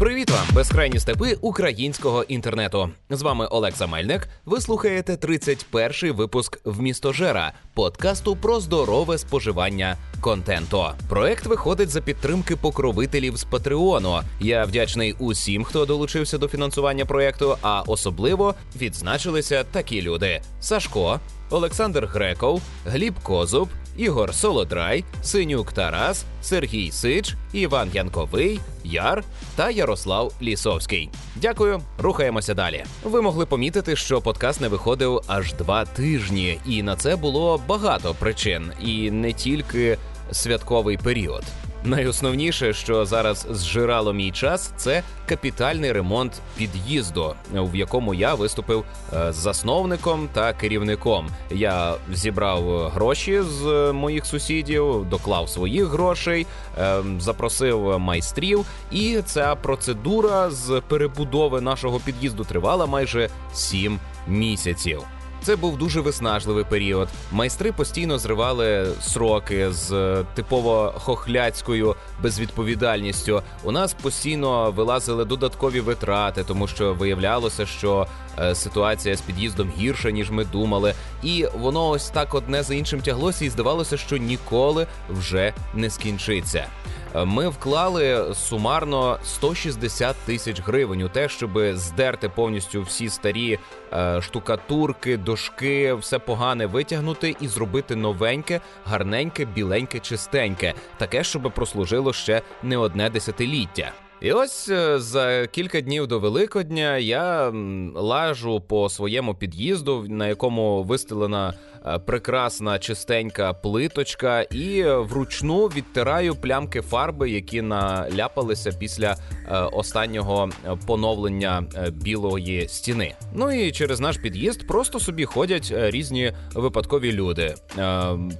Привіт вам, безкрайні степи українського інтернету. З вами Олекса Мельник. Ви слухаєте 31-й випуск «Вмістожера» подкасту про здорове споживання контенту. Проект виходить за підтримки покровителів з Патреону. Я вдячний усім, хто долучився до фінансування проекту. А особливо відзначилися такі люди: Сашко, Олександр Греков, Гліб Козуб. Ігор Солодрай, Синюк Тарас, Сергій Сич, Іван Янковий, Яр та Ярослав Лісовський. Дякую, рухаємося далі. Ви могли помітити, що подкаст не виходив аж два тижні, і на це було багато причин, і не тільки святковий період. Найосновніше, що зараз зжирало мій час, це капітальний ремонт під'їзду, в якому я виступив е, засновником та керівником. Я зібрав гроші з моїх сусідів, доклав своїх грошей, е, запросив майстрів, і ця процедура з перебудови нашого під'їзду тривала майже сім місяців. Це був дуже виснажливий період. Майстри постійно зривали сроки з типово хохляцькою безвідповідальністю. У нас постійно вилазили додаткові витрати, тому що виявлялося, що е, ситуація з під'їздом гірша ніж ми думали, і воно ось так одне за іншим тяглося, і здавалося, що ніколи вже не скінчиться. Е, ми вклали сумарно 160 тисяч гривень у те, щоб здерти повністю всі старі е, штукатурки, дошки, все погане витягнути і зробити новеньке, гарненьке, біленьке, чистеньке, таке, щоб прослужило ще не одне десятиліття. І ось е, за кілька днів до Великодня я лажу по своєму під'їзду, на якому вистелена Е, прекрасна чистенька плиточка, і вручну відтираю плямки фарби, які наляпалися після е, останнього поновлення білої стіни. Ну і через наш під'їзд просто собі ходять різні випадкові люди,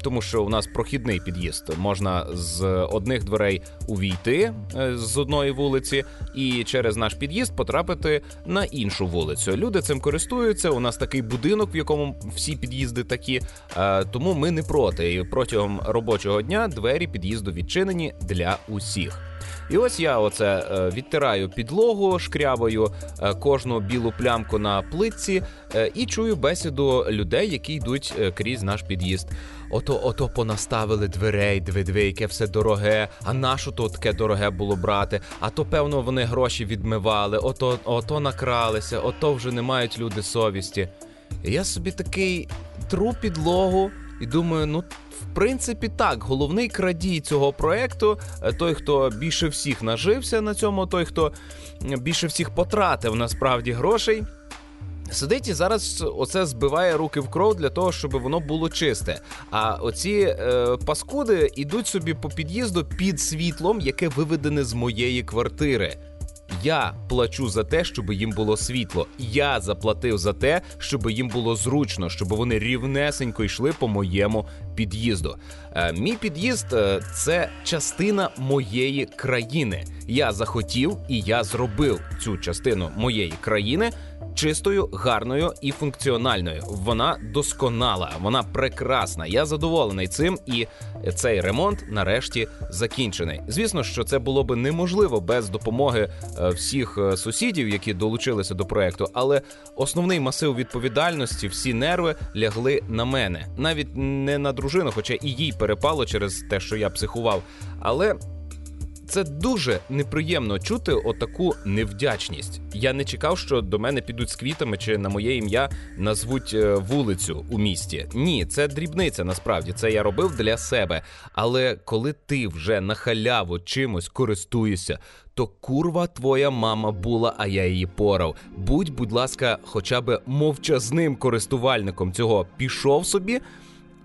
тому що у нас прохідний під'їзд можна з одних дверей увійти з одної вулиці, і через наш під'їзд потрапити на іншу вулицю. Люди цим користуються. У нас такий будинок, в якому всі під'їзди такі. Е, тому ми не проти. І протягом робочого дня двері під'їзду відчинені для усіх. І ось я оце е, відтираю підлогу шкрябою, е, кожну білу плямку на плитці і чую бесіду людей, які йдуть крізь наш під'їзд. Ото, ото понаставили дверей, диви, яке все дороге. А нащо то таке дороге було брати? А то, певно, вони гроші відмивали, ото, ото накралися, ото вже не мають люди совісті. Я собі такий тру підлогу і думаю, ну. В принципі, так, головний крадій цього проекту, е, той, хто більше всіх нажився на цьому, той, хто більше всіх потратив насправді грошей, сидить і зараз оце збиває руки в кров для того, щоб воно було чисте. А оці е, паскуди йдуть собі по під'їзду під світлом, яке виведене з моєї квартири. Я плачу за те, щоб їм було світло. Я заплатив за те, щоб їм було зручно, щоб вони рівнесенько йшли по моєму під'їзду. Е, мій під'їзд е, це частина моєї країни. Я захотів і я зробив цю частину моєї країни чистою, гарною і функціональною. Вона досконала, вона прекрасна. Я задоволений цим, і цей ремонт нарешті закінчений. Звісно, що це було би неможливо без допомоги е, всіх е, сусідів, які долучилися до проекту, але основний масив відповідальності, всі нерви лягли на мене, навіть не на дружину, хоча і їй перепало через те, що я психував. Але це дуже неприємно чути отаку невдячність. Я не чекав, що до мене підуть з квітами чи на моє ім'я назвуть е, вулицю у місті. Ні, це дрібниця. Насправді це я робив для себе. Але коли ти вже на халяву чимось користуєшся, то курва твоя мама була, а я її порав. Будь, будь ласка, хоча б мовчазним користувальником цього пішов собі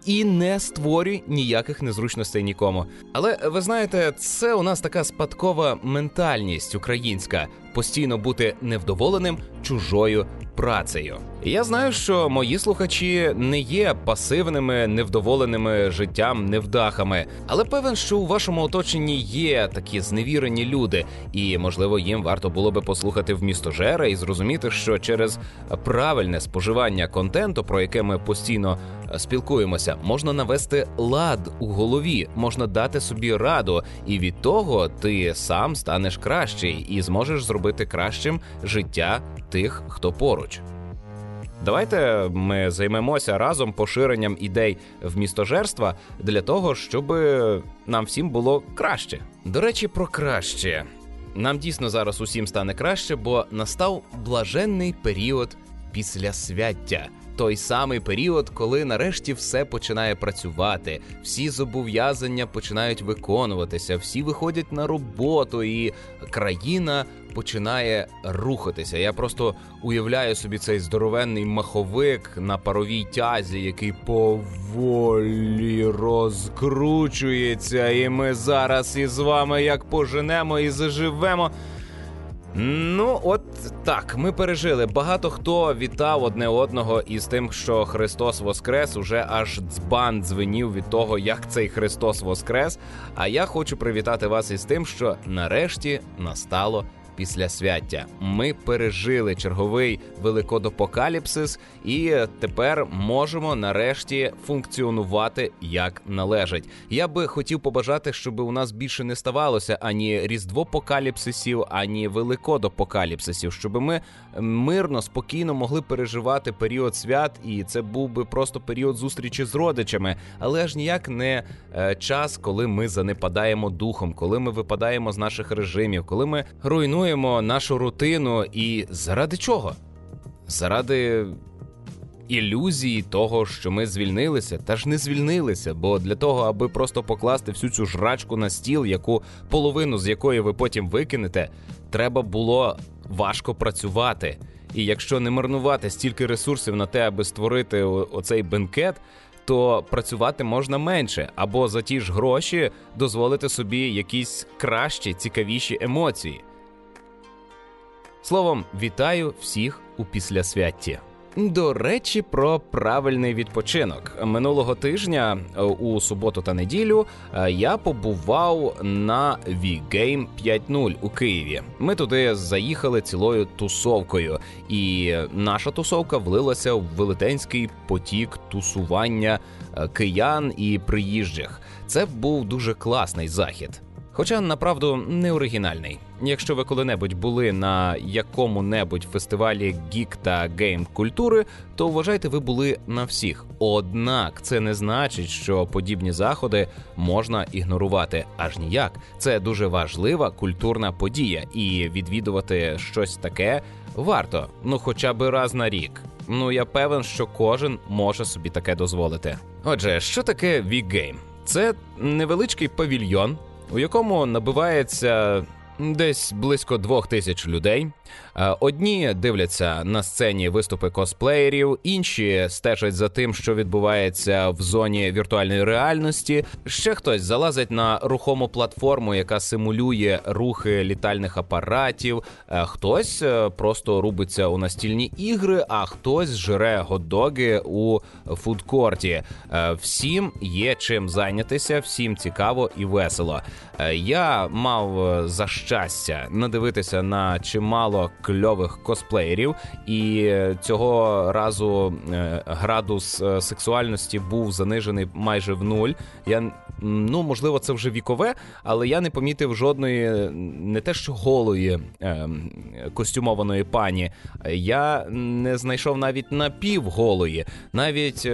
і не створюй ніяких незручностей нікому. Але ви знаєте, це у нас така спадкова ментальність українська постійно бути невдоволеним чужою працею. Я знаю, що мої слухачі не є пасивними, невдоволеними життям, невдахами, але певен, що у вашому оточенні є такі зневірені люди, і можливо їм варто було би послухати в місто Жера і зрозуміти, що через правильне споживання контенту, про яке ми постійно е, спілкуємося, можна навести лад у голові, можна дати собі раду, і від того ти сам станеш кращий і зможеш зробити кращим життя тих, хто поруч. Давайте ми займемося разом поширенням ідей в містожерства для того, щоб нам всім було краще. До речі, про краще. Нам дійсно зараз усім стане краще, бо настав блаженний період після свяття. Той самий період, коли нарешті все починає працювати, всі зобов'язання починають виконуватися, всі виходять на роботу, і країна починає рухатися. Я просто уявляю собі цей здоровенний маховик на паровій тязі, який поволі розкручується, і ми зараз із вами як поженемо і заживемо. Ну, от так, ми пережили. Багато хто вітав одне одного із тим, що Христос Воскрес уже аж дзбан дзвенів від того, як цей Христос Воскрес. А я хочу привітати вас із тим, що нарешті настало після свяття. Ми пережили черговий великодопокаліпсис, і тепер можемо нарешті функціонувати як належить. Я би хотів побажати, щоб у нас більше не ставалося ані різдвопокаліпсисів, ані великодопокаліпсисів, щоб ми мирно, спокійно могли переживати період свят, і це був би просто період зустрічі з родичами, але ж ніяк не е, час, коли ми занепадаємо духом, коли ми випадаємо з наших режимів, коли ми руйнуємо руйнуємо нашу рутину. І заради чого? Заради ілюзії того, що ми звільнилися, та ж не звільнилися, бо для того, аби просто покласти всю цю жрачку на стіл, яку половину з якої ви потім викинете, треба було важко працювати. І якщо не марнувати стільки ресурсів на те, аби створити оцей бенкет. То працювати можна менше, або за ті ж гроші дозволити собі якісь кращі, цікавіші емоції. Словом, вітаю всіх у післясвятті. До речі, про правильний відпочинок минулого тижня е, у суботу та неділю е, я побував на V-Game 5.0 у Києві. Ми туди заїхали цілою тусовкою, і наша тусовка влилася в велетенський потік тусування е, киян і приїжджих. Це був дуже класний захід. Хоча направду не оригінальний. Якщо ви коли-небудь були на якому-небудь фестивалі гік та гейм культури, то вважайте, ви були на всіх. Однак це не значить, що подібні заходи можна ігнорувати аж ніяк. Це дуже важлива культурна подія, і відвідувати щось таке варто, ну хоча б раз на рік. Ну я певен, що кожен може собі таке дозволити. Отже, що таке WeGame? Це невеличкий павільйон у якому набивається десь близько двох тисяч людей. Е, одні дивляться на сцені виступи косплеєрів, інші стежать за тим, що відбувається в зоні віртуальної реальності. Ще хтось залазить на рухому платформу, яка симулює рухи літальних апаратів. Е, хтось е, просто рубиться у настільні ігри, а хтось жре гот-доги у фудкорті. Всім є чим зайнятися, всім цікаво і весело. Я мав за щастя надивитися на чимало кльових косплеєрів, і цього разу е, градус е, сексуальності був занижений майже в нуль. Я ну можливо, це вже вікове, але я не помітив жодної, не те, що голої е, костюмованої пані. Я не знайшов навіть напівголої, навіть.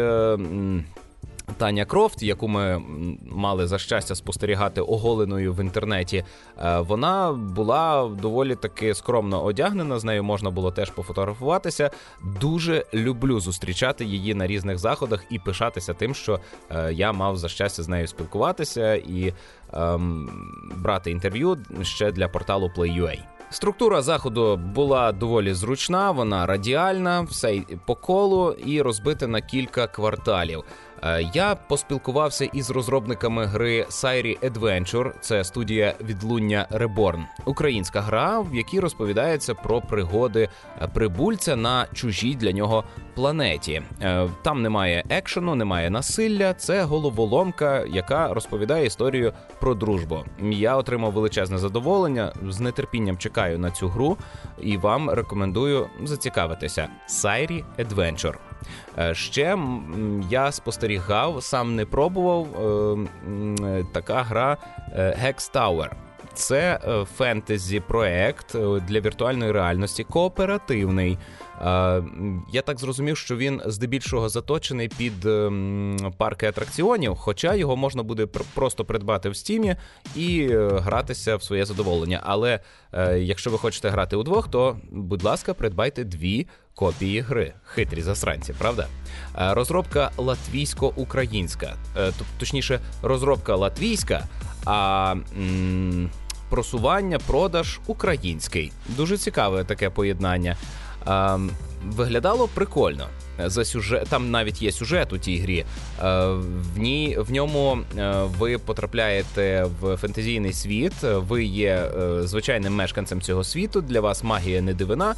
Таня Крофт, яку ми мали за щастя спостерігати оголеною в інтернеті, е, вона була доволі таки скромно одягнена. З нею можна було теж пофотографуватися. Дуже люблю зустрічати її на різних заходах і пишатися тим, що е, я мав за щастя з нею спілкуватися і ем, брати інтерв'ю ще для порталу Play.ua. Структура заходу була доволі зручна, вона радіальна, все по колу і розбита на кілька кварталів. Е, я поспілкувався із розробниками гри Сайрі Adventure, це студія відлуння Reborn. українська гра, в якій розповідається про пригоди е, прибульця на чужій для нього планеті. Е, там немає екшену, немає насилля. Це головоломка, яка розповідає історію про дружбу. Я отримав величезне задоволення. З нетерпінням чекаю на цю гру і вам рекомендую зацікавитися. Сайрі Adventure. Е, ще я спостерігав, сам не пробував е, така гра Hex Tower. Це фентезі проект для віртуальної реальності, кооперативний. Я так зрозумів, що він здебільшого заточений під ем, парки атракціонів, хоча його можна буде просто придбати в стімі і е, гратися в своє задоволення. Але е, якщо ви хочете грати удвох, то будь ласка, придбайте дві копії гри. Хитрі засранці, правда? Е, розробка латвійсько-українська, точніше, розробка латвійська. а... Просування, продаж український. Дуже цікаве таке поєднання. Виглядало прикольно. За сюжет там навіть є сюжет у тій грі. В ній в ньому ви потрапляєте в фентезійний світ. Ви є е, звичайним мешканцем цього світу. Для вас магія не дивина.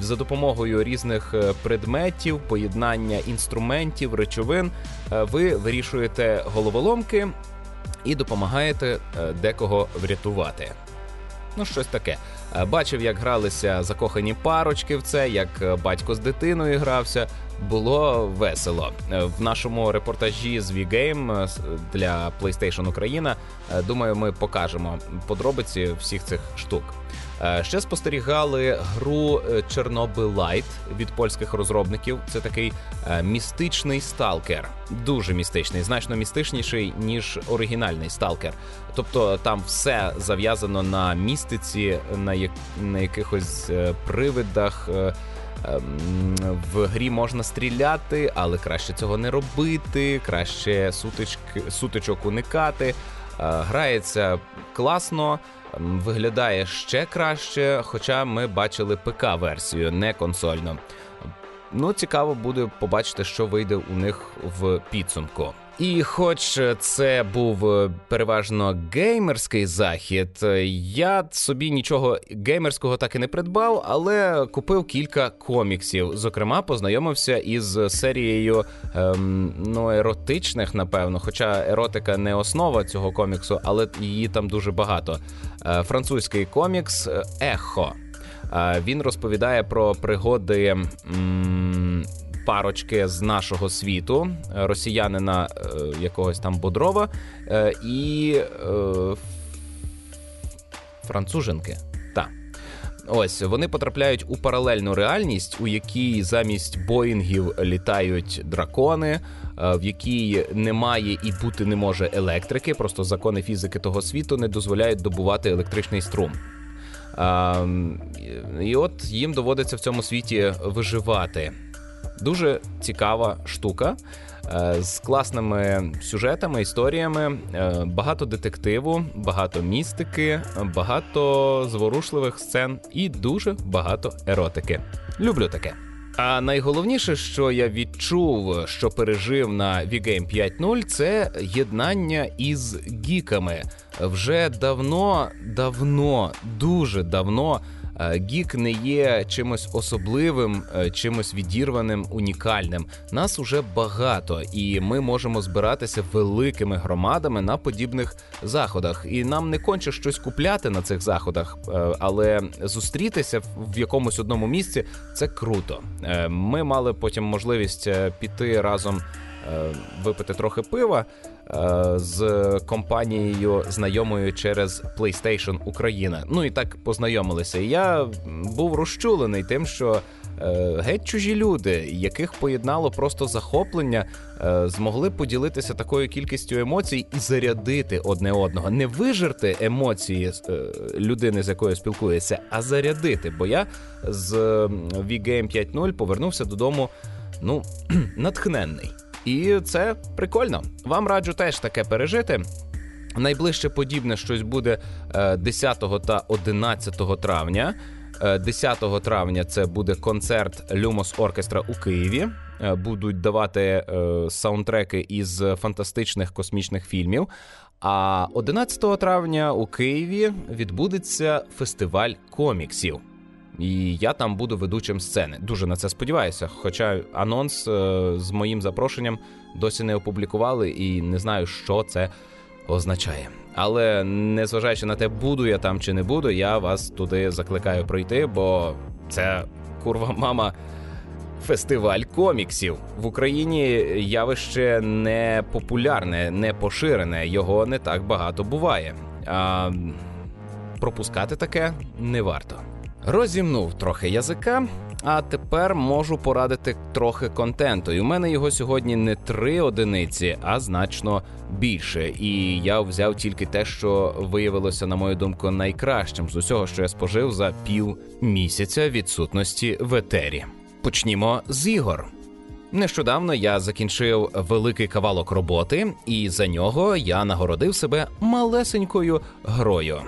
За допомогою різних е, предметів, поєднання інструментів, речовин. Ви вирішуєте головоломки і допомагаєте е, декого врятувати. Ну, щось таке. Е, бачив, як гралися закохані парочки в це, як е, батько з дитиною грався. Було весело е, в нашому репортажі з WeGame для PlayStation Україна. Думаю, ми покажемо подробиці всіх цих штук. Е, ще спостерігали гру е, Chernobylite від польських розробників. Це такий е, містичний сталкер, дуже містичний, значно містичніший ніж оригінальний сталкер. Тобто там все зав'язано на містиці, на як на якихось привидах. Ем, в грі можна стріляти, але краще цього не робити, краще сутички, сутичок уникати. Грається класно, виглядає ще краще, хоча ми бачили ПК-версію, не консольну. Ну, цікаво буде побачити, що вийде у них в підсумку. І, хоч це був е, переважно геймерський захід, я собі нічого геймерського так і не придбав, але купив кілька коміксів. Зокрема, познайомився із серією ем, ну, еротичних, напевно. Хоча еротика не основа цього коміксу, але її там дуже багато. Е, французький комікс е, Ехо. Е, він розповідає про пригоди. М- парочки з нашого світу, росіянина е, якогось там Бодрова е, і е, француженки. Ось вони потрапляють у паралельну реальність, у якій замість боїнгів літають дракони, в якій немає і бути не може електрики. Просто закони фізики того світу не дозволяють добувати електричний струм. І от їм доводиться в цьому світі виживати. Дуже цікава штука е, з класними сюжетами, історіями, е, багато детективу, багато містики, багато зворушливих сцен і дуже багато еротики. Люблю таке. А найголовніше, що я відчув, що пережив на VGame 5.0, це єднання із гіками. Вже давно, давно, дуже давно гік не є чимось особливим, е, чимось відірваним, унікальним. Нас уже багато, і ми можемо збиратися великими громадами на подібних заходах. І нам не конче щось купляти на цих заходах, е, але зустрітися в якомусь одному місці це круто. Ми мали потім можливість піти разом. Випити трохи пива з компанією знайомою через PlayStation Україна. Ну і так познайомилися. Я був розчулений тим, що е, геть чужі люди, яких поєднало просто захоплення, е, змогли поділитися такою кількістю емоцій і зарядити одне одного, не вижерти емоції е, людини, з якою спілкується, а зарядити. Бо я з V-Game 5.0 повернувся додому. Ну, натхненний. І це прикольно. Вам раджу теж таке пережити. Найближче подібне щось буде 10 та 11 травня. 10 травня це буде концерт Люмос Оркестра у Києві. Будуть давати саундтреки із фантастичних космічних фільмів. А 11 травня у Києві відбудеться фестиваль коміксів. І я там буду ведучим сцени. Дуже на це сподіваюся. Хоча анонс е, з моїм запрошенням досі не опублікували і не знаю, що це означає. Але незважаючи на те, буду я там чи не буду, я вас туди закликаю пройти, бо це курва мама. Фестиваль коміксів в Україні явище не популярне, не поширене, його не так багато буває. А пропускати таке не варто. Розімнув трохи язика, а тепер можу порадити трохи контенту. І у мене його сьогодні не три одиниці, а значно більше. І я взяв тільки те, що виявилося, на мою думку, найкращим з усього, що я спожив за пів місяця відсутності в етері. Почнімо з ігор. Нещодавно я закінчив великий кавалок роботи, і за нього я нагородив себе малесенькою грою.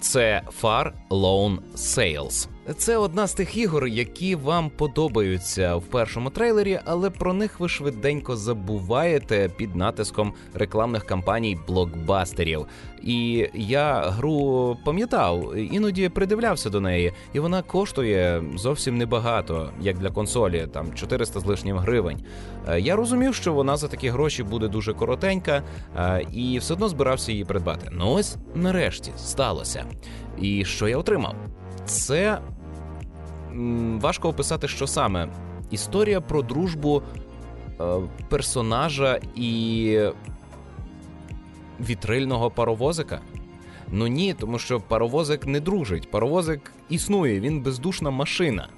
Це Far Loan Sales. Це одна з тих ігор, які вам подобаються в першому трейлері, але про них ви швиденько забуваєте під натиском рекламних кампаній блокбастерів. І я гру пам'ятав, іноді придивлявся до неї, і вона коштує зовсім небагато, як для консолі, там 400 з лишнім гривень. Е, я розумів, що вона за такі гроші буде дуже коротенька, е, і все одно збирався її придбати. Ну ось нарешті сталося. І що я отримав? Це важко описати, що саме історія про дружбу е, персонажа і вітрильного паровозика. Ну ні, тому що паровозик не дружить. Паровозик існує, він бездушна машина.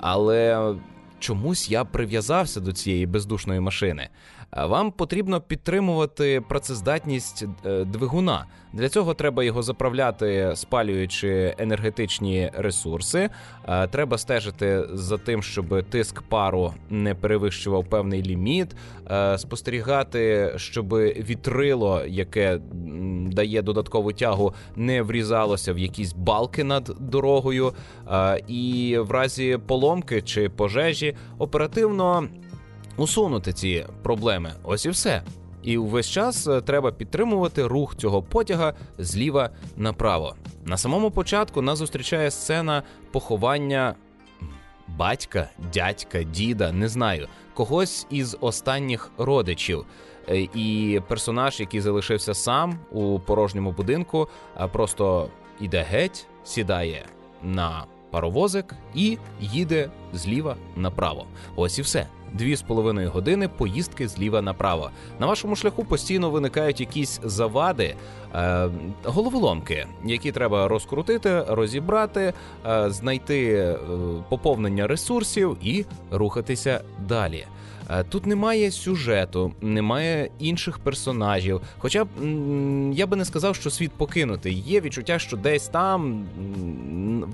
Але чомусь я прив'язався до цієї бездушної машини. Вам потрібно підтримувати працездатність е, двигуна. Для цього треба його заправляти, спалюючи енергетичні ресурси. Треба стежити за тим, щоб тиск пару не перевищував певний ліміт, спостерігати, щоб вітрило, яке дає додаткову тягу, не врізалося в якісь балки над дорогою, і в разі поломки чи пожежі оперативно усунути ці проблеми. Ось і все. І увесь час е, треба підтримувати рух цього потяга зліва направо. На самому початку нас зустрічає сцена поховання батька, дядька, діда, не знаю, когось із останніх родичів. Е, і персонаж, який залишився сам у порожньому будинку, просто іде геть, сідає на паровозик і їде зліва направо. Ось і все. Дві з половиною години поїздки зліва направо. На вашому шляху постійно виникають якісь завади, е, головоломки, які треба розкрутити, розібрати, е, знайти е, поповнення ресурсів і рухатися далі. Е, тут немає сюжету, немає інших персонажів. Хоча б я би не сказав, що світ покинутий. Є відчуття, що десь там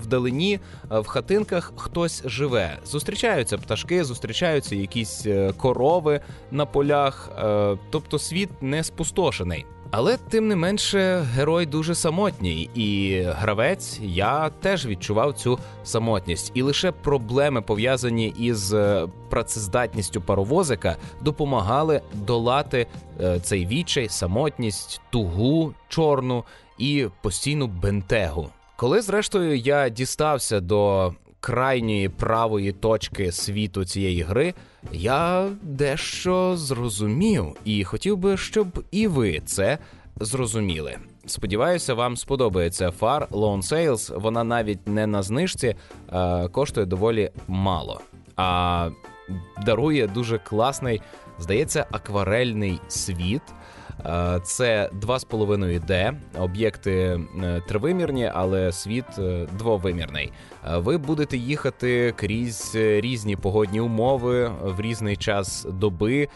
вдалині е, в хатинках хтось живе. Зустрічаються пташки, зустрічаються якісь е, корови на полях, тобто світ не спустошений. Але тим не менше, герой дуже самотній, і гравець я теж відчував цю самотність, і лише проблеми пов'язані із е, працездатністю паровозика допомагали долати е, цей відчай, самотність, тугу чорну і постійну бентегу. Коли зрештою я дістався до крайньої правої точки світу цієї гри, я дещо зрозумів і хотів би, щоб і ви це зрозуміли. Сподіваюся, вам сподобається Far Lone Sales. Вона навіть не на знижці, а коштує доволі мало, а дарує дуже класний, здається, акварельний світ. Це 2,5D, об'єкти е, тривимірні, але світ е, двовимірний. Ви будете їхати крізь різні погодні умови в різний час доби,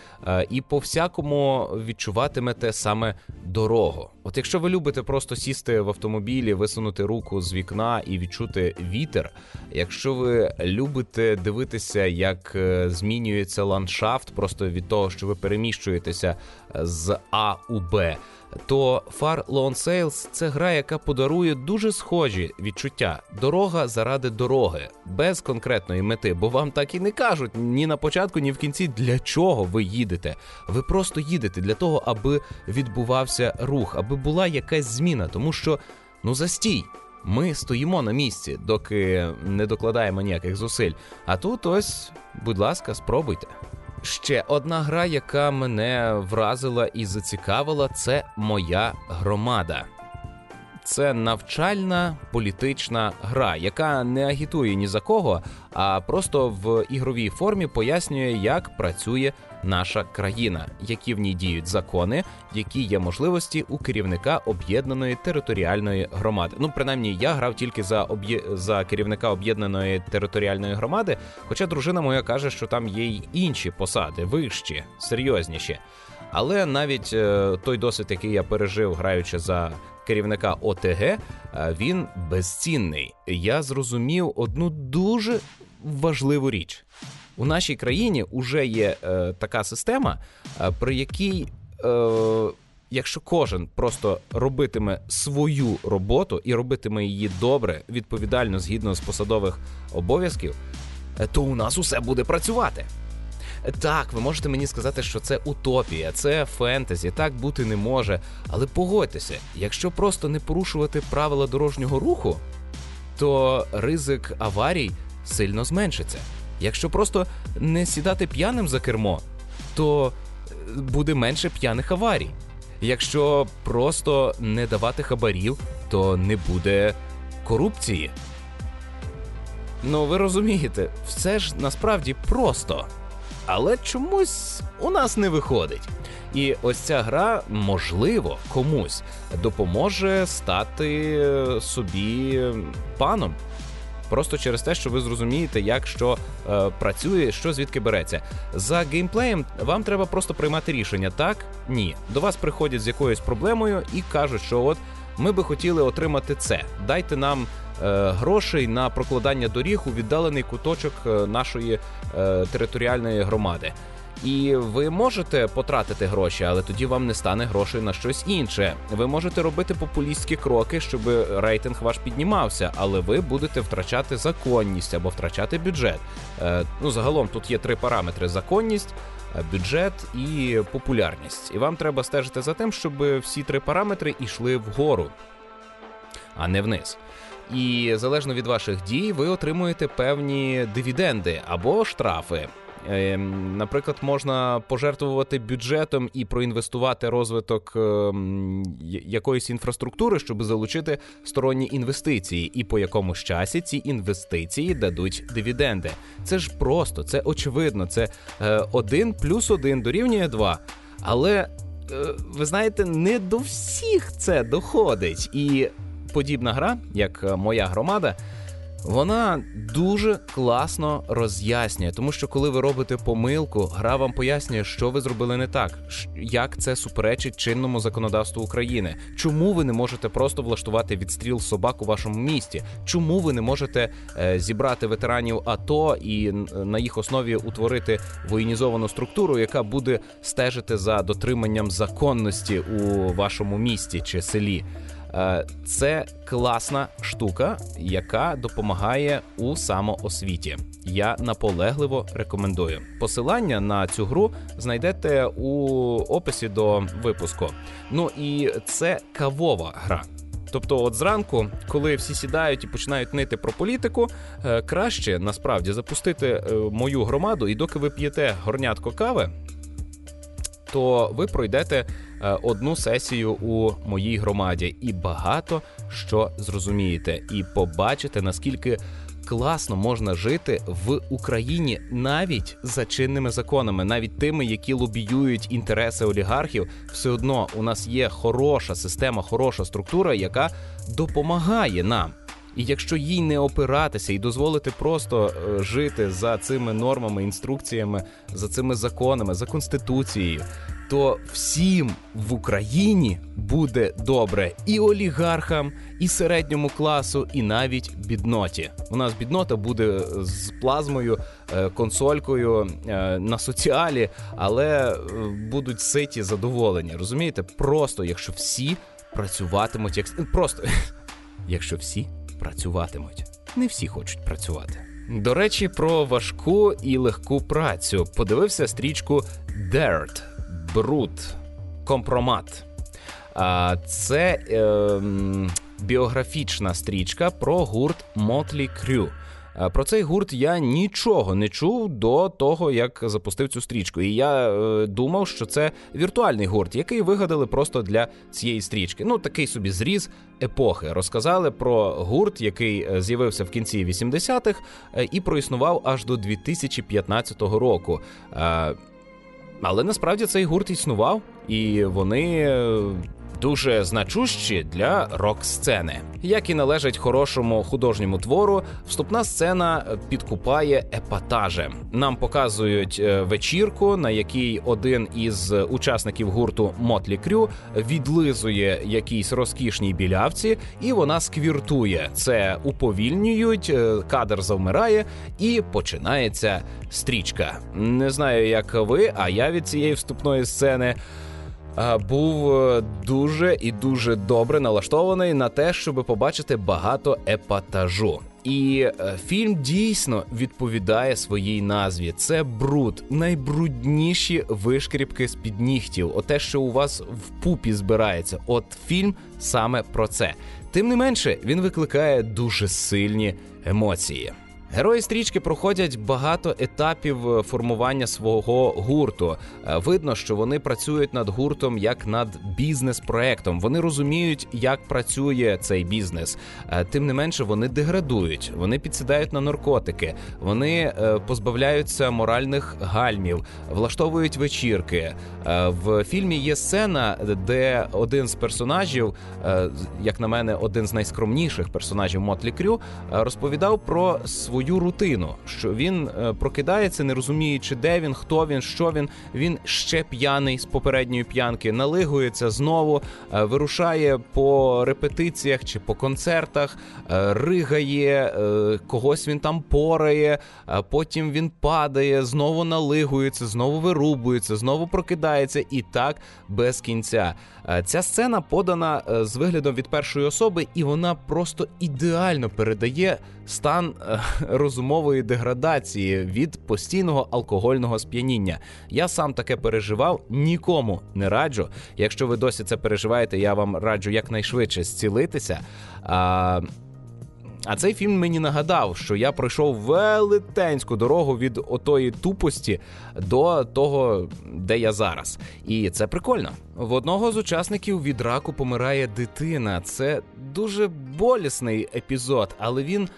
і по всякому відчуватимете саме дорогу. От якщо ви любите просто сісти в автомобілі, висунути руку з вікна і відчути вітер, якщо ви любите дивитися, як е, змінюється ландшафт, просто від того, що ви переміщуєтеся з А у Б то Far Lone Sales – це гра, яка подарує дуже схожі відчуття. Дорога заради дороги, без конкретної мети, бо вам так і не кажуть ні на початку, ні в кінці, для чого ви їдете. Ви просто їдете для того, аби відбувався рух, аби була якась зміна, тому що ну застій. Ми стоїмо на місці, доки не докладаємо ніяких зусиль. А тут ось, будь ласка, спробуйте. Ще одна гра, яка мене вразила і зацікавила, це моя громада. Це навчальна політична гра, яка не агітує ні за кого, а просто в ігровій формі пояснює, як працює наша країна, які в ній діють закони, які є можливості у керівника об'єднаної територіальної громади. Ну, принаймні, я грав тільки за об'є... за керівника об'єднаної територіальної громади. Хоча дружина моя каже, що там є й інші посади, вищі, серйозніші. Але навіть е, той досвід, який я пережив, граючи за керівника ОТГ, е, він безцінний. Я зрозумів одну дуже важливу річ. У нашій країні вже є е, така система, е, при якій, е, якщо кожен просто робитиме свою роботу і робитиме її добре, відповідально згідно з посадових обов'язків, е, то у нас усе буде працювати. Так, ви можете мені сказати, що це утопія, це фентезі, так бути не може. Але погодьтеся, якщо просто не порушувати правила дорожнього руху, то ризик аварій сильно зменшиться. Якщо просто не сідати п'яним за кермо, то е, буде менше п'яних аварій. Якщо просто не давати хабарів, то не буде корупції. Ну, ви розумієте, все ж насправді просто. Але чомусь у нас не виходить. І ось ця гра, можливо, комусь допоможе стати собі паном Просто через те, що ви зрозумієте, як що е, працює, що звідки береться. За геймплеєм вам треба просто приймати рішення. Так, ні. До вас приходять з якоюсь проблемою і кажуть, що от ми би хотіли отримати це. Дайте нам е, грошей на прокладання доріг у віддалений куточок е, нашої е, територіальної громади. І ви можете потратити гроші, але тоді вам не стане грошей на щось інше. Ви можете робити популістські кроки, щоб рейтинг ваш піднімався, але ви будете втрачати законність або втрачати бюджет. Е, ну загалом тут є три параметри: законність. Е, бюджет і популярність, і вам треба стежити за тим, щоб всі три параметри йшли вгору, а не вниз. І залежно від ваших дій, ви отримуєте певні дивіденди або штрафи. Ем, наприклад, можна пожертвувати бюджетом і проінвестувати розвиток ем, якоїсь інфраструктури, щоб залучити сторонні інвестиції, і по якомусь часі ці інвестиції дадуть дивіденди. Це ж просто, це очевидно. Це е, один плюс один дорівнює два. Але е, ви знаєте, не до всіх це доходить. І подібна гра, як е, моя громада. Вона дуже класно роз'яснює, тому що коли ви робите помилку, гра вам пояснює, що ви зробили не так, як це суперечить чинному законодавству України. Чому ви не можете просто влаштувати відстріл собак у вашому місті? Чому ви не можете е, зібрати ветеранів АТО і на їх основі утворити воєнізовану структуру, яка буде стежити за дотриманням законності у вашому місті чи селі? Е, це класна штука, яка допомагає у самоосвіті. Я наполегливо рекомендую. Посилання на цю гру знайдете у описі до випуску. Ну і це кавова гра. Тобто, от зранку, коли всі сідають і починають нити про політику, е, краще насправді запустити е, мою громаду, і доки ви п'єте горнятко кави, то ви пройдете одну сесію у моїй громаді і багато що зрозумієте, і побачите наскільки. Класно можна жити в Україні навіть за чинними законами, навіть тими, які лобіюють інтереси олігархів, все одно у нас є хороша система, хороша структура, яка допомагає нам. І якщо їй не опиратися і дозволити просто е, жити за цими нормами, інструкціями, за цими законами, за конституцією, то всім в Україні буде добре і олігархам, і середньому класу, і навіть бідноті. У нас біднота буде з плазмою, е, консолькою е, на соціалі, але е, будуть ситі задоволені. Розумієте? Просто якщо всі працюватимуть, як просто якщо всі працюватимуть, не всі хочуть працювати. До речі, про важку і легку працю подивився стрічку Dirt, бруд, компромат. Це е, біографічна стрічка про гурт Motley Crue. Про цей гурт я нічого не чув до того, як запустив цю стрічку. І я е, думав, що це віртуальний гурт, який вигадали просто для цієї стрічки. Ну, такий собі зріз епохи. Розказали про гурт, який е, з'явився в кінці 80-х е, і проіснував аж до 2015 року. Е, але насправді цей гурт існував, і вони е, дуже значущі для рок-сцени. Як і належить хорошому художньому твору, вступна сцена підкупає епатажем. Нам показують е, вечірку, на якій один із учасників гурту Мотлі Крю відлизує якійсь розкішній білявці, і вона сквіртує. Це уповільнюють, е, кадр завмирає, і починається стрічка. Не знаю, як ви, а я від цієї вступної сцени був е, дуже і дуже добре налаштований на те, щоб побачити багато епатажу. І е, фільм дійсно відповідає своїй назві. Це бруд, найбрудніші вишкріпки з під нігтів. Оте, що у вас в пупі збирається. От фільм саме про це. Тим не менше, він викликає дуже сильні емоції. Герої стрічки проходять багато етапів е, формування свого гурту. Е, видно, що вони працюють над гуртом як над бізнес-проектом. Вони розуміють, як працює цей бізнес. Е, тим не менше, вони деградують, вони підсідають на наркотики, вони позбавляються моральних гальмів, влаштовують вечірки. В фільмі є сцена, де один з персонажів, як на мене, один з найскромніших персонажів Мотлі Крю, розповідав про свою свою рутину, що він е, прокидається, не розуміючи, де він, хто він, що він. Він ще п'яний з попередньої п'янки, налигується знову, е, вирушає по репетиціях чи по концертах, е, ригає, когось він там порає, потім він падає, знову налигується, знову вирубується, знову прокидається і так без кінця. Ця сцена подана з виглядом від першої особи, і вона просто ідеально передає стан розумової деградації від постійного алкогольного сп'яніння. Я сам таке переживав, нікому не раджу. Якщо ви досі це переживаєте, я вам раджу якнайшвидше зцілитися. А, цей фільм мені нагадав, що я пройшов велетенську дорогу від отої тупості до того, де я зараз. І це прикольно. В одного з учасників від раку помирає дитина. Це дуже болісний епізод, але він.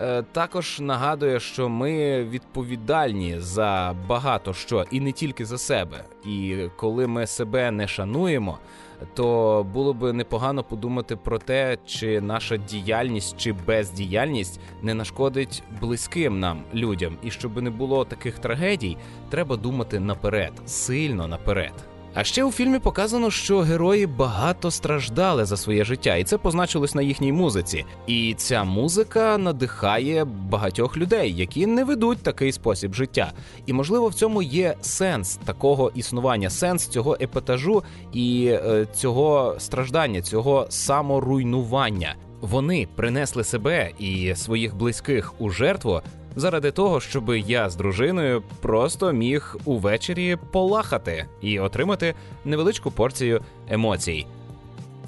Е, також нагадує, що ми відповідальні за багато що і не тільки за себе. І коли ми себе не шануємо, то було би непогано подумати про те, чи наша діяльність чи бездіяльність не нашкодить близьким нам людям. І щоб не було таких трагедій, треба думати наперед, сильно наперед. А ще у фільмі показано, що герої багато страждали за своє життя, і це позначилось на їхній музиці. І ця музика надихає багатьох людей, які не ведуть такий спосіб життя. І можливо в цьому є сенс такого існування, сенс цього епатажу і е, цього страждання, цього саморуйнування. Вони принесли себе і своїх близьких у жертву заради того, щоб я з дружиною просто міг увечері полахати і отримати невеличку порцію емоцій.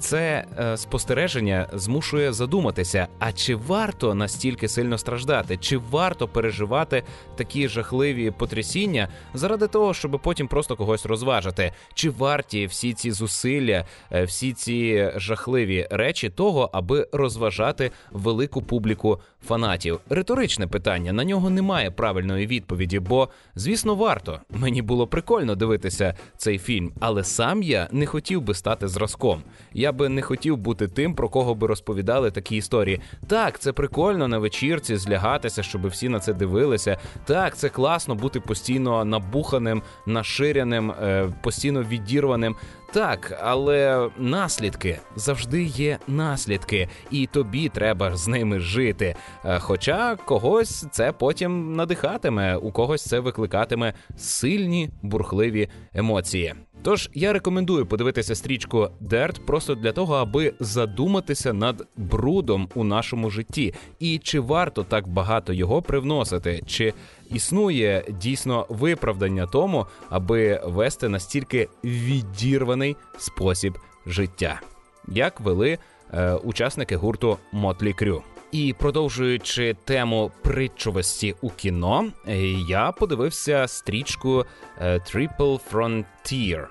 Це е, спостереження змушує задуматися: а чи варто настільки сильно страждати, чи варто переживати такі жахливі потрясіння заради того, щоб потім просто когось розважити? Чи варті всі ці зусилля, е, всі ці жахливі речі того, аби розважати велику публіку фанатів? Риторичне питання на нього немає правильної відповіді, бо звісно, варто. Мені було прикольно дивитися цей фільм, але сам я не хотів би стати зразком. Я би не хотів бути тим, про кого би розповідали такі історії. Так, це прикольно на вечірці злягатися, щоб всі на це дивилися. Так, це класно бути постійно набуханим, наширяним, е, постійно відірваним. Так, але наслідки завжди є наслідки, і тобі треба з ними жити. Е, хоча когось це потім надихатиме, у когось це викликатиме сильні бурхливі емоції. Тож я рекомендую подивитися стрічку Дерт просто для того, аби задуматися над брудом у нашому житті, і чи варто так багато його привносити, чи існує дійсно виправдання тому, аби вести настільки відірваний спосіб життя, як вели е, учасники гурту Мотлі Крю. І продовжуючи тему притчовості у кіно, е, я подивився стрічку е, Triple Frontier.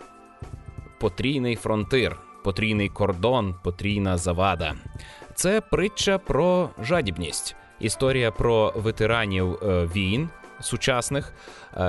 Потрійний фронтир, потрійний кордон, потрійна завада. Це притча про жадібність, історія про ветеранів е, війн сучасних,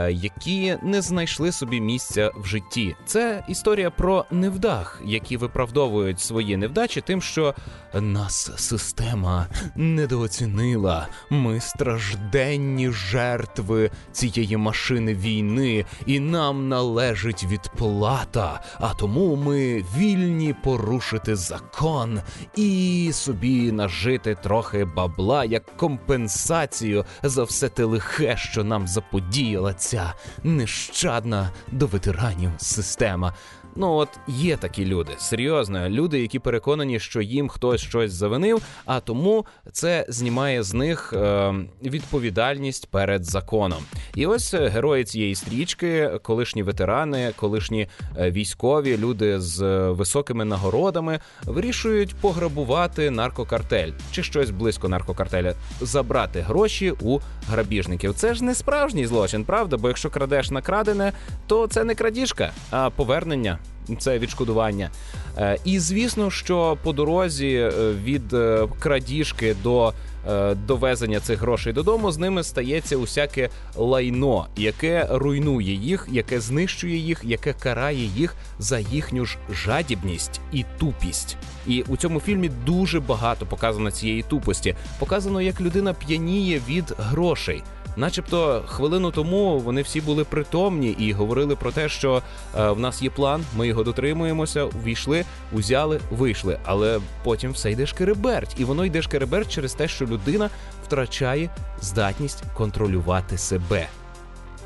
які не знайшли собі місця в житті. Це історія про невдах, які виправдовують свої невдачі, тим, що нас система недооцінила. Ми стражденні жертви цієї машини війни, і нам належить відплата. А тому ми вільні порушити закон і собі нажити трохи бабла як компенсацію за все те лихе, що нам заподіяла ця нещадна до ветеранів система. Ну от є такі люди, серйозно, люди, які переконані, що їм хтось щось завинив, а тому це знімає з них е, відповідальність перед законом. І ось е, герої цієї стрічки, колишні ветерани, колишні е, військові, люди з е, високими нагородами вирішують пограбувати наркокартель чи щось близько наркокартеля, забрати гроші у грабіжників. Це ж не справжній злочин, правда? Бо якщо крадеш накрадене, то це не крадіжка, а повернення це відшкодування. Е, і звісно, що по дорозі е, від е, крадіжки до довезення цих грошей додому з ними стається усяке лайно, яке руйнує їх, яке знищує їх, яке карає їх за їхню ж жадібність і тупість. І у цьому фільмі дуже багато показано цієї тупості. Показано, як людина п'яніє від грошей. Начебто, хвилину тому вони всі були притомні і говорили про те, що е, в нас є план, ми його дотримуємося, увійшли, узяли, вийшли. Але потім все йде шкереберть, і воно йде шкереберть через те, що людина втрачає здатність контролювати себе.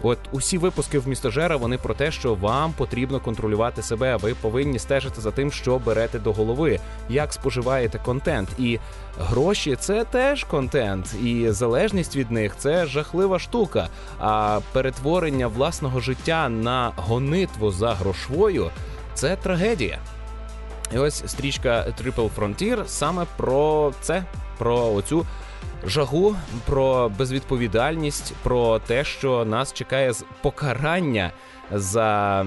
От усі випуски в містожера вони про те, що вам потрібно контролювати себе. Ви повинні стежити за тим, що берете до голови, як споживаєте контент. І гроші це теж контент, і залежність від них це жахлива штука. А перетворення власного життя на гонитву за грошвою це трагедія. І ось стрічка Triple Frontier саме про це, про оцю жагу, про безвідповідальність, про те, що нас чекає покарання за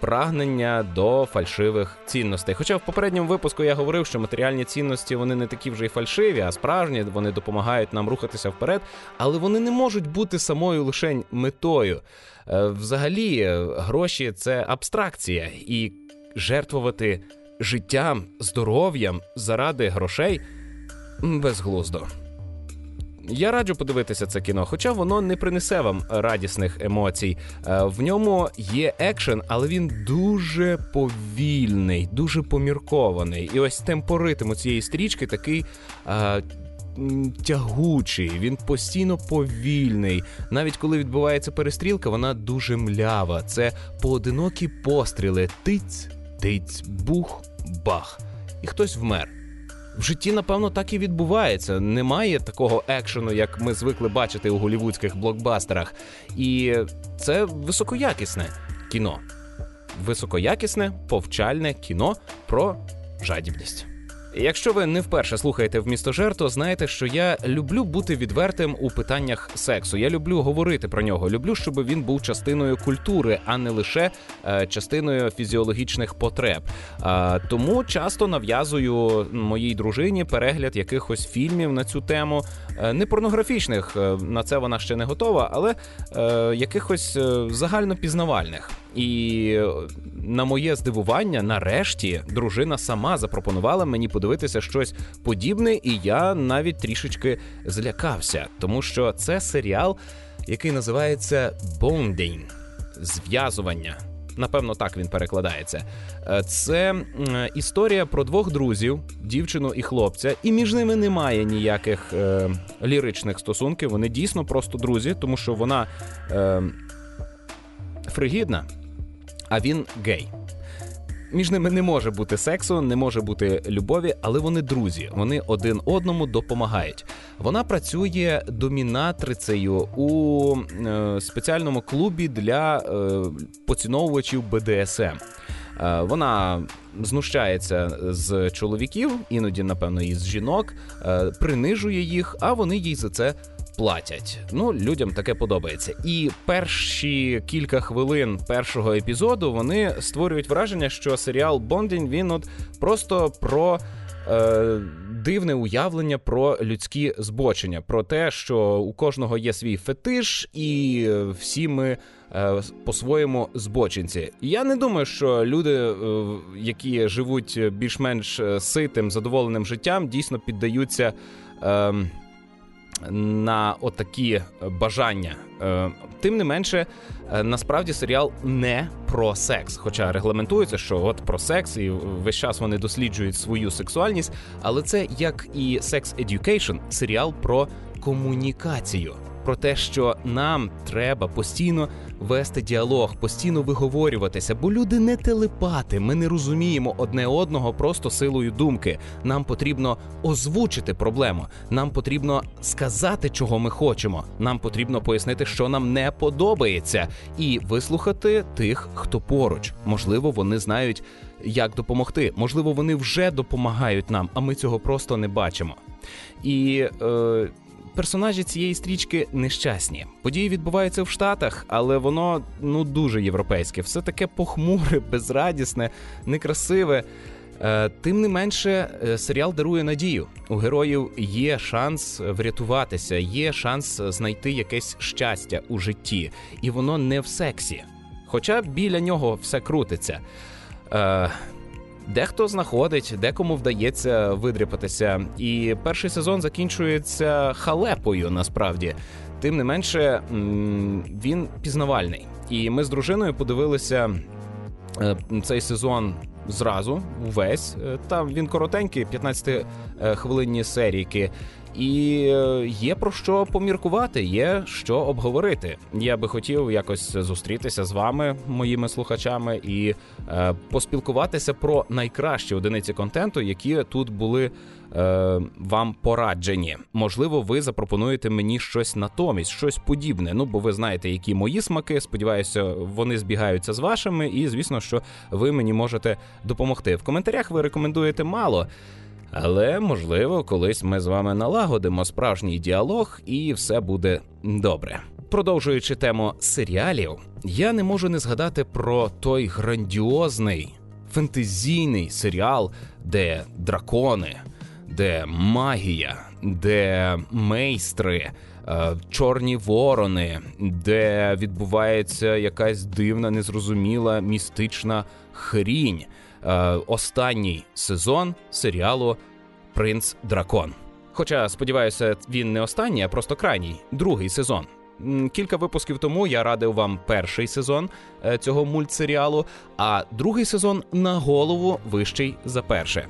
прагнення до фальшивих цінностей. Хоча в попередньому випуску я говорив, що матеріальні цінності вони не такі вже й фальшиві, а справжні вони допомагають нам рухатися вперед, але вони не можуть бути самою лише метою. Е, взагалі, гроші це абстракція, і жертвувати життям, здоров'ям заради грошей безглуздо. Я раджу подивитися це кіно, хоча воно не принесе вам радісних емоцій. Е, в ньому є екшен, але він дуже повільний, дуже поміркований. І ось темпоритм у цієї стрічки такий. А, Тягучий, він постійно повільний. Навіть коли відбувається перестрілка, вона дуже млява. Це поодинокі постріли: тиць, тиць, бух, бах, і хтось вмер. В житті, напевно, так і відбувається. Немає такого екшену, як ми звикли бачити у голівудських блокбастерах. І це високоякісне кіно. Високоякісне повчальне кіно про жадібність. Якщо ви не вперше слухаєте в місто жер, то знаєте, що я люблю бути відвертим у питаннях сексу. Я люблю говорити про нього. Люблю, щоб він був частиною культури, а не лише е, частиною фізіологічних потреб. Е, тому часто нав'язую моїй дружині перегляд якихось фільмів на цю тему, не порнографічних, е, на це вона ще не готова, але е, якихось е, загальнопізнавальних. І на моє здивування, нарешті, дружина сама запропонувала мені подивитися щось подібне, і я навіть трішечки злякався, тому що це серіал, який називається Bonding – зв'язування. Напевно, так він перекладається. Е, це історія про двох друзів, дівчину і хлопця, і між ними немає ніяких е, ліричних стосунків. Вони дійсно просто друзі, тому що вона е, фригідна, а він гей. Між ними не може бути сексу, не може бути любові, але вони друзі. Вони один одному допомагають. Вона працює домінатрицею у е, спеціальному клубі для е, поціновувачів БДСМ. Е, вона знущається з чоловіків, іноді, напевно, і з жінок, е, принижує їх, а вони їй за це платять. Ну, людям таке подобається. І перші кілька хвилин першого епізоду вони створюють враження, що серіал Bonding він от просто про. Е, дивне уявлення про людські збочення, про те, що у кожного є свій фетиш, і всі ми е, по-своєму збочинці. Я не думаю, що люди, е, які живуть більш-менш ситим, задоволеним життям, дійсно піддаються. Е, на отакі бажання. Е, тим не менше, е, насправді серіал не про секс, хоча регламентується, що от про секс, і весь час вони досліджують свою сексуальність, але це як і секс Education, серіал про комунікацію про те, що нам треба постійно вести діалог, постійно виговорюватися, бо люди не телепати. Ми не розуміємо одне одного просто силою думки. Нам потрібно озвучити проблему. Нам потрібно сказати, чого ми хочемо. Нам потрібно пояснити, що нам не подобається, і вислухати тих, хто поруч. Можливо, вони знають, як допомогти. Можливо, вони вже допомагають нам, а ми цього просто не бачимо. І е, персонажі цієї стрічки нещасні. Події відбуваються в Штатах, але воно ну дуже європейське. Все таке похмуре, безрадісне, некрасиве. Е, тим не менше, е, серіал дарує надію. У героїв є шанс врятуватися, є шанс знайти якесь щастя у житті, і воно не в сексі. Хоча біля нього все крутиться. Дехто знаходить, декому вдається видряпатися. І перший сезон закінчується халепою насправді. Тим не менше, він пізнавальний. І ми з дружиною подивилися е, цей сезон зразу, увесь. Е, там він коротенький, 15 е, хвилинні серійки. І е, є про що поміркувати, є що обговорити. Я би хотів якось зустрітися з вами, моїми слухачами, і е, поспілкуватися про найкращі одиниці контенту, які тут були е, вам пораджені. Можливо, ви запропонуєте мені щось натомість, щось подібне. Ну, бо ви знаєте, які мої смаки. Сподіваюся, вони збігаються з вашими, і звісно, що ви мені можете допомогти. В коментарях ви рекомендуєте мало. Але можливо, колись ми з вами налагодимо справжній діалог, і все буде добре. Продовжуючи тему серіалів, я не можу не згадати про той грандіозний фентезійний серіал, де дракони, де магія, де мейстри. Е, чорні ворони, де відбувається якась дивна, незрозуміла містична хрінь. Е, останній сезон серіалу Принц Дракон. Хоча, сподіваюся, він не останній, а просто крайній, другий сезон. Кілька випусків тому я радив вам перший сезон е, цього мультсеріалу, а другий сезон на голову вищий за перше.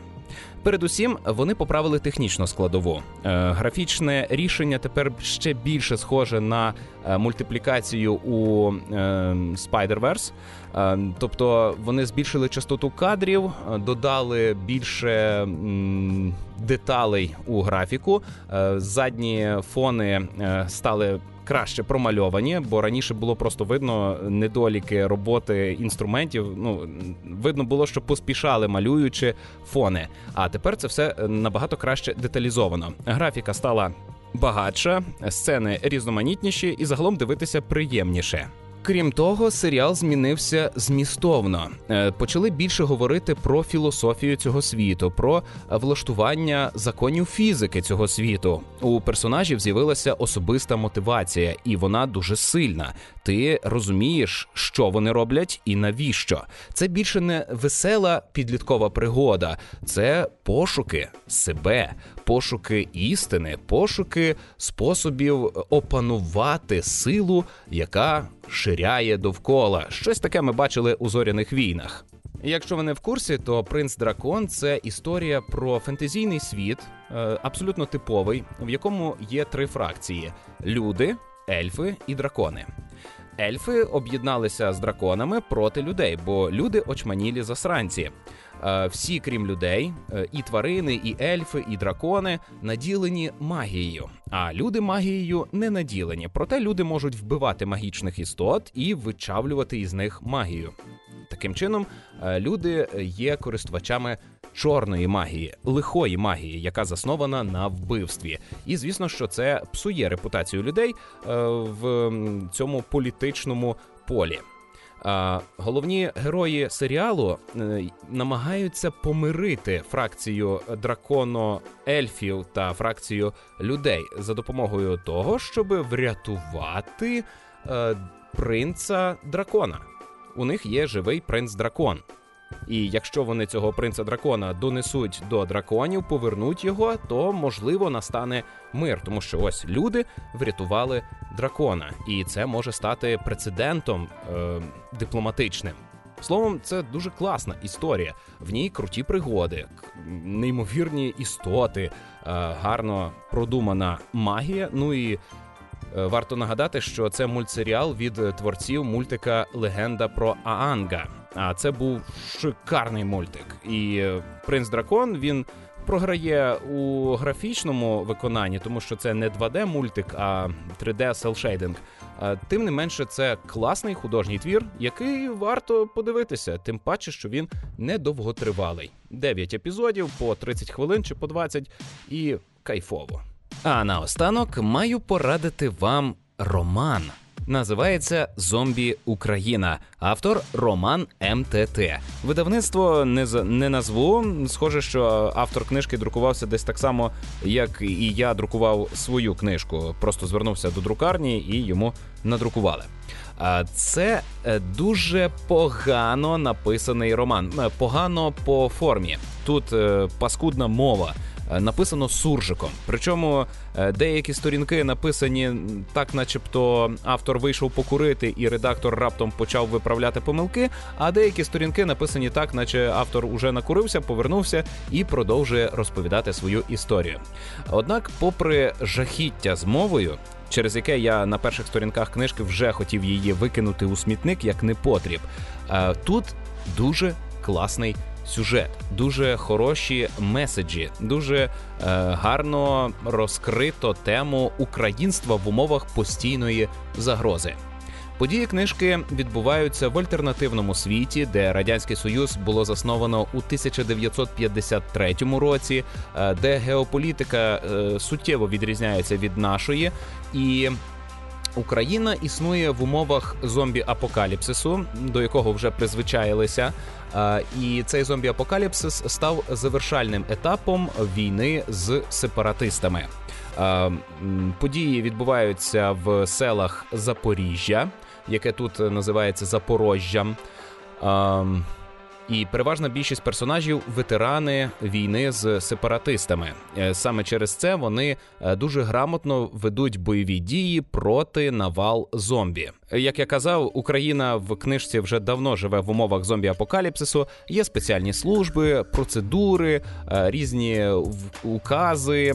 Передусім, вони поправили технічну складову. Е, графічне рішення тепер ще більше схоже на мультиплікацію у Spider-Verse. Тобто вони збільшили частоту кадрів, додали більше деталей у графіку. Задні фони стали краще промальовані, бо раніше було просто видно недоліки роботи інструментів. Ну видно було, що поспішали малюючи фони. А тепер це все набагато краще деталізовано. Графіка стала багатша, сцени різноманітніші і загалом дивитися приємніше. Крім того, серіал змінився змістовно. Е, почали більше говорити про філософію цього світу, про влаштування законів фізики цього світу. У персонажів з'явилася особиста мотивація, і вона дуже сильна. Ти розумієш, що вони роблять і навіщо. Це більше не весела підліткова пригода, це пошуки себе, пошуки істини, пошуки способів опанувати силу, яка ширяє довкола. Щось таке ми бачили у зоряних війнах. Якщо ви не в курсі, то принц Дракон це історія про фентезійний світ, е, абсолютно типовий, в якому є три фракції: люди, ельфи і дракони. Ельфи об'єдналися з драконами проти людей, бо люди очманілі засранці. Е, всі, крім людей, е, і тварини, і ельфи, і дракони наділені магією. А люди магією не наділені. Проте люди можуть вбивати магічних істот і вичавлювати із них магію. Таким чином, е, люди є користувачами чорної магії, лихої магії, яка заснована на вбивстві. І звісно, що це псує репутацію людей в цьому політичному полі. Головні герої серіалу е, намагаються помирити фракцію драконо-ельфів та фракцію людей за допомогою того, щоб врятувати е, принца дракона. У них є живий принц дракон. І якщо вони цього принца дракона донесуть до драконів, повернуть його, то можливо настане мир, тому що ось люди врятували дракона, і це може стати прецедентом е, дипломатичним. Словом, це дуже класна історія. В ній круті пригоди, неймовірні істоти, е, гарно продумана магія. Ну і варто нагадати, що це мультсеріал від творців мультика Легенда про Аанга. А це був шикарний мультик. І е, принц Дракон він програє у графічному виконанні, тому що це не 2D-мультик, а 3D селшейдинг. Тим не менше, це класний художній твір, який варто подивитися, тим паче, що він не довготривалий. 9 епізодів по 30 хвилин чи по 20 і кайфово. А наостанок маю порадити вам роман. Називається Зомбі Україна, автор Роман МТТ. Видавництво не з... не назву. Схоже, що автор книжки друкувався десь так само, як і я друкував свою книжку. Просто звернувся до друкарні і йому надрукували. А це е, дуже погано написаний роман. Е, погано по формі. Тут е, паскудна мова. Е, написано суржиком. Причому е, деякі сторінки написані так, начебто автор вийшов покурити, і редактор раптом почав виправляти помилки. А деякі сторінки написані так, наче автор уже накурився, повернувся і продовжує розповідати свою історію. Однак, попри жахіття з мовою. Через яке я на перших сторінках книжки вже хотів її викинути у смітник як непотріб. Е, тут дуже класний сюжет, дуже хороші меседжі, дуже е, гарно розкрито тему українства в умовах постійної загрози. Події книжки відбуваються в альтернативному світі, де радянський союз було засновано у 1953 році, е, де геополітика е, суттєво відрізняється від нашої і. Україна існує в умовах зомбі-апокаліпсису, до якого вже призвичаїлися. І цей зомбі-апокаліпсис став завершальним етапом війни з сепаратистами. Події відбуваються в селах Запоріжжя, яке тут називається Запорожжям. І переважна більшість персонажів ветерани війни з сепаратистами. Е, саме через це вони е, дуже грамотно ведуть бойові дії проти навал зомбі. Як я казав, Україна в книжці вже давно живе в умовах зомбі-апокаліпсису. Є спеціальні служби, процедури, е, різні укази,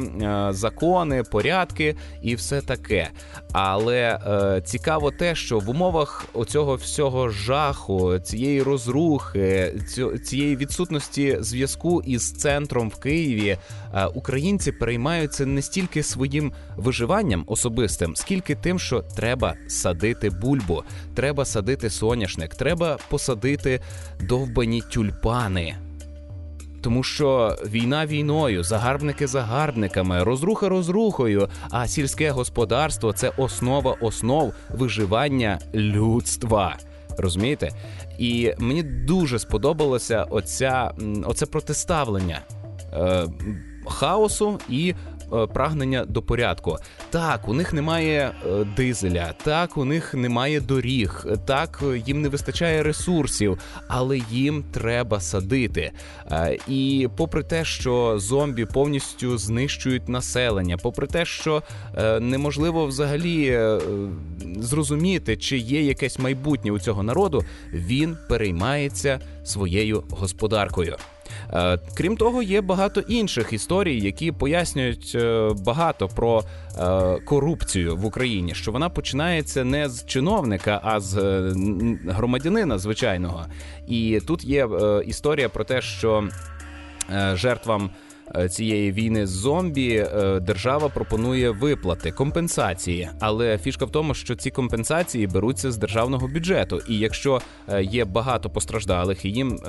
закони, порядки і все таке. Але цікаво те, що в умовах оцього всього жаху, цієї розрухи цієї відсутності зв'язку із центром в Києві е, українці переймаються не стільки своїм виживанням особистим, скільки тим, що треба садити бульбу, треба садити соняшник, треба посадити довбані тюльпани. Тому що війна війною, загарбники загарбниками, розруха розрухою, а сільське господарство це основа основ виживання людства. Розумієте? І мені дуже сподобалося оця, оце протиставлення. Е, Хаосу і прагнення до порядку. Так, у них немає е, дизеля, так у них немає доріг, так їм не вистачає ресурсів, але їм треба садити. І попри те, що зомбі повністю знищують населення, попри те, що неможливо взагалі зрозуміти, чи є якесь майбутнє у цього народу, він переймається своєю господаркою. Е, крім того, є багато інших історій, які пояснюють е, багато про е, корупцію в Україні, що вона починається не з чиновника, а з громадянина звичайного. І тут є історія про те, що жертвам. Е, цієї війни з зомбі е, держава пропонує виплати компенсації, але фішка в тому, що ці компенсації беруться з державного бюджету. І якщо е, є багато постраждалих і їм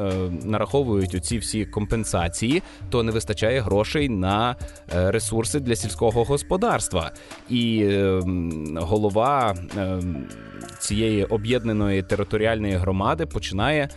нараховують оці всі компенсації, то не вистачає грошей на ресурси для сільського господарства. І голова цієї об'єднаної територіальної громади починає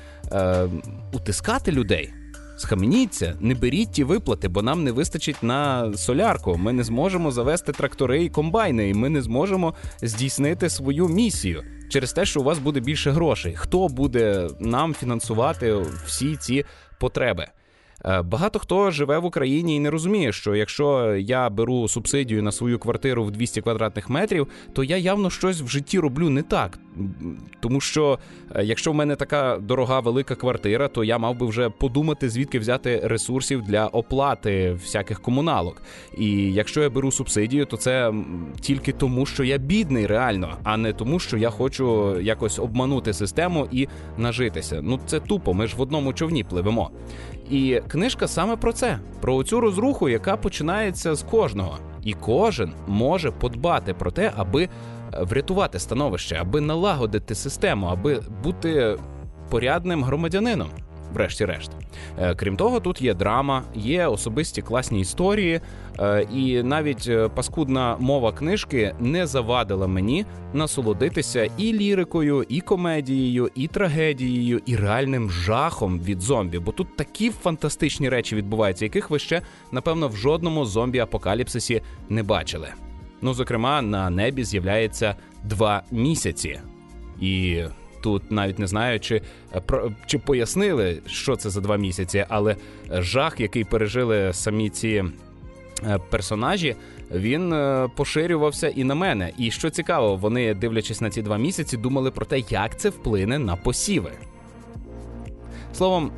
утискати людей. Схаменіться, не беріть ті виплати, бо нам не вистачить на солярку. Ми не зможемо завести трактори і комбайни, і ми не зможемо здійснити свою місію через те, що у вас буде більше грошей. Хто буде нам фінансувати всі ці потреби? Е, багато хто живе в Україні і не розуміє, що якщо я беру субсидію на свою квартиру в 200 квадратних метрів, то я явно щось в житті роблю не так. Тому що е, якщо в мене така дорога велика квартира, то я мав би вже подумати, звідки взяти ресурсів для оплати всяких комуналок. І якщо я беру субсидію, то це тільки тому, що я бідний реально, а не тому, що я хочу якось обманути систему і нажитися. Ну це тупо. Ми ж в одному човні пливемо. І книжка саме про це: про цю розруху, яка починається з кожного, і кожен може подбати про те, аби е, врятувати становище, аби налагодити систему, аби бути порядним громадянином врешті-решт. Е, крім того, тут є драма, є особисті класні історії, е, і навіть е, паскудна мова книжки не завадила мені насолодитися і лірикою, і комедією, і трагедією, і реальним жахом від зомбі. Бо тут такі фантастичні речі відбуваються, яких ви ще напевно в жодному зомбі-апокаліпсисі не бачили. Ну, зокрема, на небі з'являється два місяці. І Тут навіть не знаю, чи е, чи пояснили, що це за два місяці, але жах, який пережили самі ці е, персонажі, він е, поширювався і на мене. І що цікаво, вони, дивлячись на ці два місяці, думали про те, як це вплине на посіви. Словом.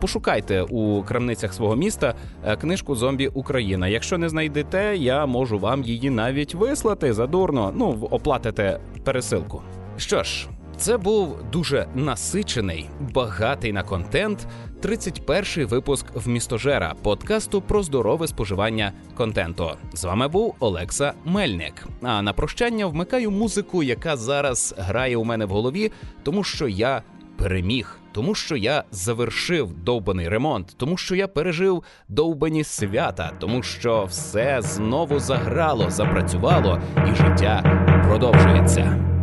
Пошукайте у крамницях свого міста книжку Зомбі Україна. Якщо не знайдете, я можу вам її навіть вислати задурно. Ну, оплатите пересилку. Що ж, це був дуже насичений, багатий на контент. 31-й випуск в містожера подкасту про здорове споживання контенту. З вами був Олекса Мельник. А на прощання вмикаю музику, яка зараз грає у мене в голові, тому що я переміг, тому що я завершив довбаний ремонт, тому що я пережив довбані свята, тому що все знову заграло, запрацювало, і життя продовжується.